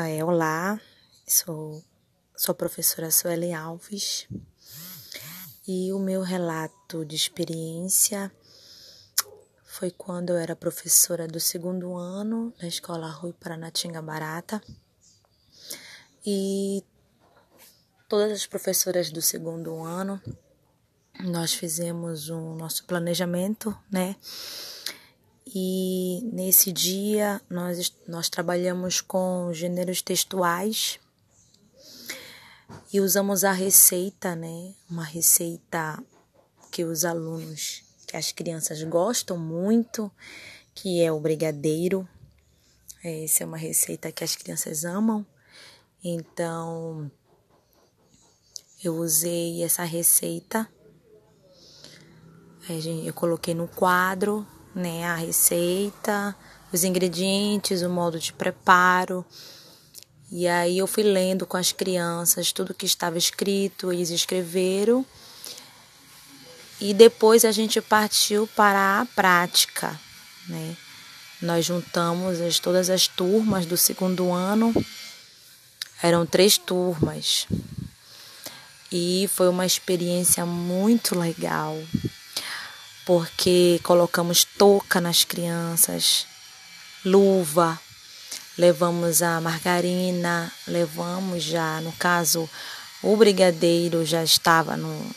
É, olá, sou, sou a professora Suelen Alves. E o meu relato de experiência foi quando eu era professora do segundo ano na escola Rui Paranatinga Barata e todas as professoras do segundo ano nós fizemos o nosso planejamento, né? E nesse dia nós, nós trabalhamos com gêneros textuais e usamos a receita, né? Uma receita que os alunos, que as crianças gostam muito, que é o brigadeiro. Essa é uma receita que as crianças amam. Então, eu usei essa receita. Eu coloquei no quadro né, a receita, os ingredientes, o modo de preparo. E aí eu fui lendo com as crianças tudo que estava escrito, eles escreveram. E depois a gente partiu para a prática, né? Nós juntamos as, todas as turmas do segundo ano, eram três turmas. E foi uma experiência muito legal porque colocamos touca nas crianças, luva, levamos a margarina, levamos já, no caso, o brigadeiro já estava no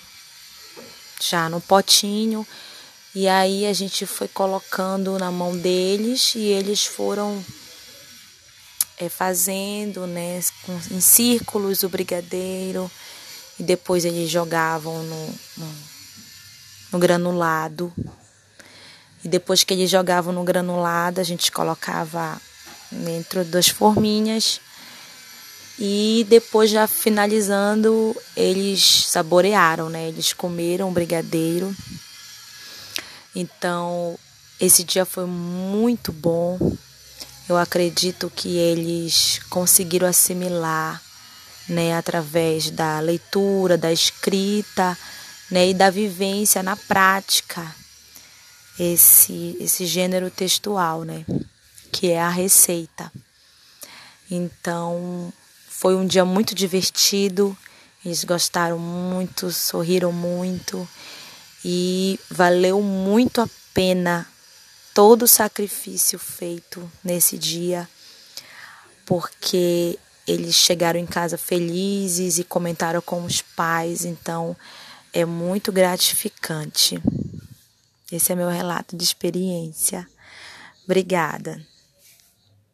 já no potinho. E aí a gente foi colocando na mão deles e eles foram é, fazendo, né, em círculos o brigadeiro. E depois eles jogavam no, no no granulado. E depois que eles jogavam no granulado, a gente colocava dentro das forminhas. E depois, já finalizando, eles saborearam, né? Eles comeram o brigadeiro. Então, esse dia foi muito bom. Eu acredito que eles conseguiram assimilar, né, através da leitura, da escrita, né, e da vivência na prática esse esse gênero textual, né, que é a receita. Então, foi um dia muito divertido. Eles gostaram muito, sorriram muito e valeu muito a pena todo o sacrifício feito nesse dia, porque eles chegaram em casa felizes e comentaram com os pais, então é muito gratificante. Esse é meu relato de experiência. Obrigada.